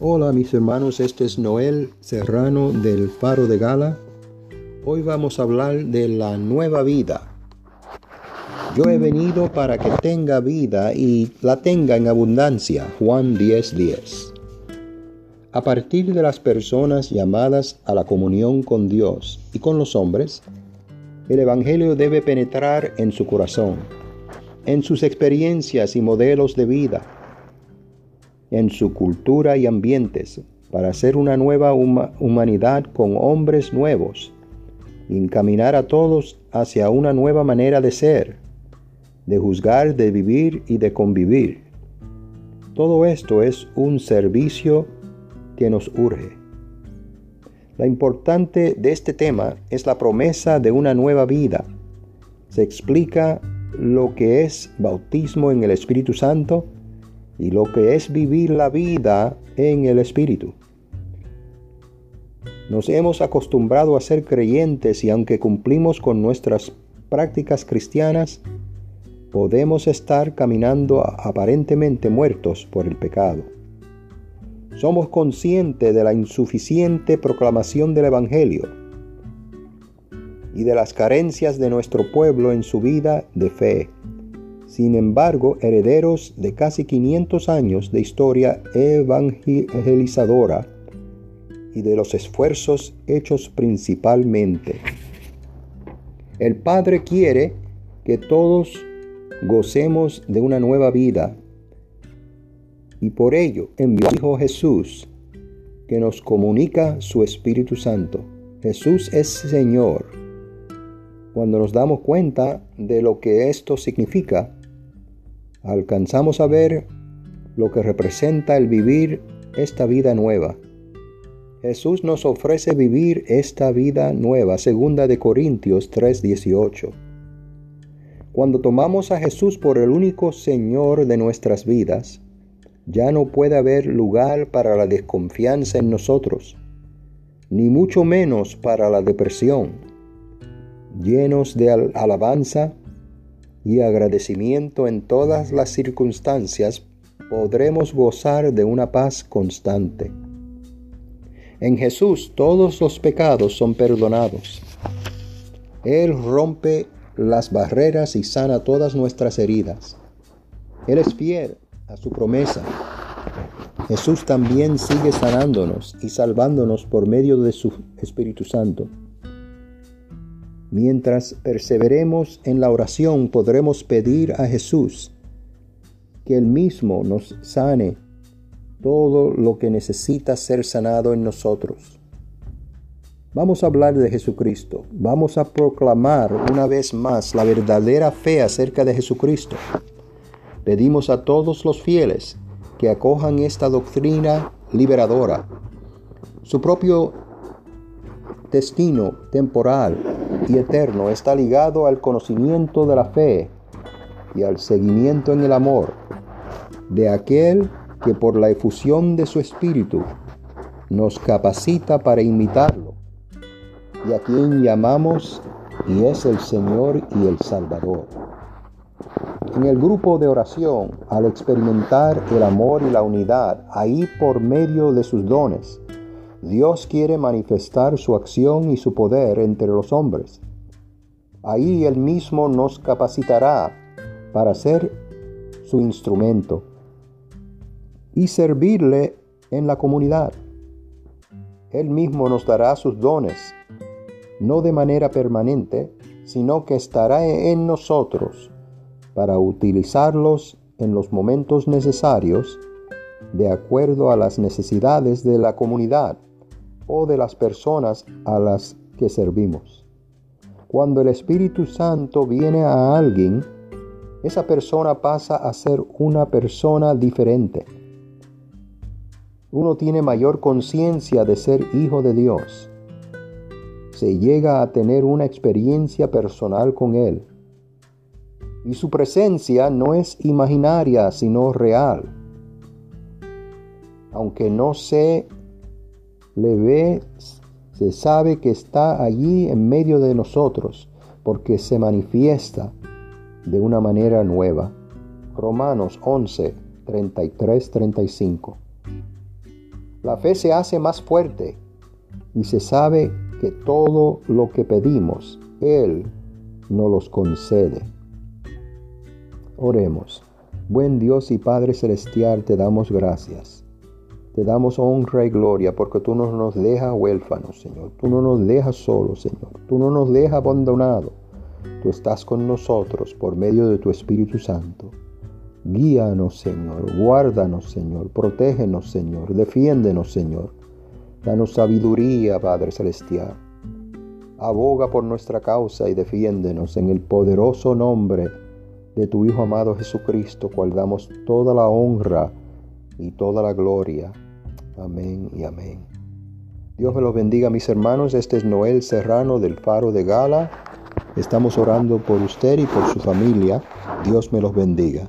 Hola mis hermanos, este es Noel Serrano del Faro de Gala. Hoy vamos a hablar de la nueva vida. Yo he venido para que tenga vida y la tenga en abundancia. Juan 10:10. 10. A partir de las personas llamadas a la comunión con Dios y con los hombres, el Evangelio debe penetrar en su corazón, en sus experiencias y modelos de vida, en su cultura y ambientes, para hacer una nueva humanidad con hombres nuevos, encaminar a todos hacia una nueva manera de ser, de juzgar, de vivir y de convivir. Todo esto es un servicio que nos urge. La importante de este tema es la promesa de una nueva vida. Se explica lo que es bautismo en el Espíritu Santo y lo que es vivir la vida en el Espíritu. Nos hemos acostumbrado a ser creyentes y aunque cumplimos con nuestras prácticas cristianas, podemos estar caminando aparentemente muertos por el pecado. Somos conscientes de la insuficiente proclamación del Evangelio y de las carencias de nuestro pueblo en su vida de fe. Sin embargo, herederos de casi 500 años de historia evangelizadora y de los esfuerzos hechos principalmente. El Padre quiere que todos gocemos de una nueva vida y por ello envió a Hijo Jesús que nos comunica su Espíritu Santo. Jesús es Señor. Cuando nos damos cuenta de lo que esto significa, alcanzamos a ver lo que representa el vivir esta vida nueva. Jesús nos ofrece vivir esta vida nueva, segunda de Corintios 3:18. Cuando tomamos a Jesús por el único Señor de nuestras vidas, ya no puede haber lugar para la desconfianza en nosotros, ni mucho menos para la depresión. Llenos de alabanza y agradecimiento en todas las circunstancias, podremos gozar de una paz constante. En Jesús todos los pecados son perdonados. Él rompe las barreras y sana todas nuestras heridas. Él es fiel a su promesa. Jesús también sigue sanándonos y salvándonos por medio de su Espíritu Santo. Mientras perseveremos en la oración podremos pedir a Jesús que Él mismo nos sane todo lo que necesita ser sanado en nosotros. Vamos a hablar de Jesucristo. Vamos a proclamar una vez más la verdadera fe acerca de Jesucristo. Pedimos a todos los fieles que acojan esta doctrina liberadora. Su propio destino temporal y eterno está ligado al conocimiento de la fe y al seguimiento en el amor de aquel que por la efusión de su espíritu nos capacita para imitarlo y a quien llamamos y es el Señor y el Salvador. En el grupo de oración, al experimentar el amor y la unidad, ahí por medio de sus dones, Dios quiere manifestar su acción y su poder entre los hombres. Ahí Él mismo nos capacitará para ser su instrumento y servirle en la comunidad. Él mismo nos dará sus dones, no de manera permanente, sino que estará en nosotros para utilizarlos en los momentos necesarios de acuerdo a las necesidades de la comunidad o de las personas a las que servimos. Cuando el Espíritu Santo viene a alguien, esa persona pasa a ser una persona diferente. Uno tiene mayor conciencia de ser hijo de Dios. Se llega a tener una experiencia personal con Él. Y su presencia no es imaginaria, sino real. Aunque no se le ve, se sabe que está allí en medio de nosotros, porque se manifiesta de una manera nueva. Romanos 11, 33, 35. La fe se hace más fuerte y se sabe que todo lo que pedimos, Él nos los concede. Oremos. Buen Dios y Padre Celestial, te damos gracias. Te damos honra y gloria porque tú no nos dejas huérfanos, Señor. Tú no nos dejas solos, Señor. Tú no nos dejas abandonados. Tú estás con nosotros por medio de tu Espíritu Santo. Guíanos, Señor. Guárdanos, Señor. Protégenos, Señor. Defiéndenos, Señor. Danos sabiduría, Padre Celestial. Aboga por nuestra causa y defiéndenos en el poderoso nombre de tu Hijo amado Jesucristo, cual damos toda la honra y toda la gloria. Amén y amén. Dios me los bendiga, mis hermanos. Este es Noel Serrano del Faro de Gala. Estamos orando por usted y por su familia. Dios me los bendiga.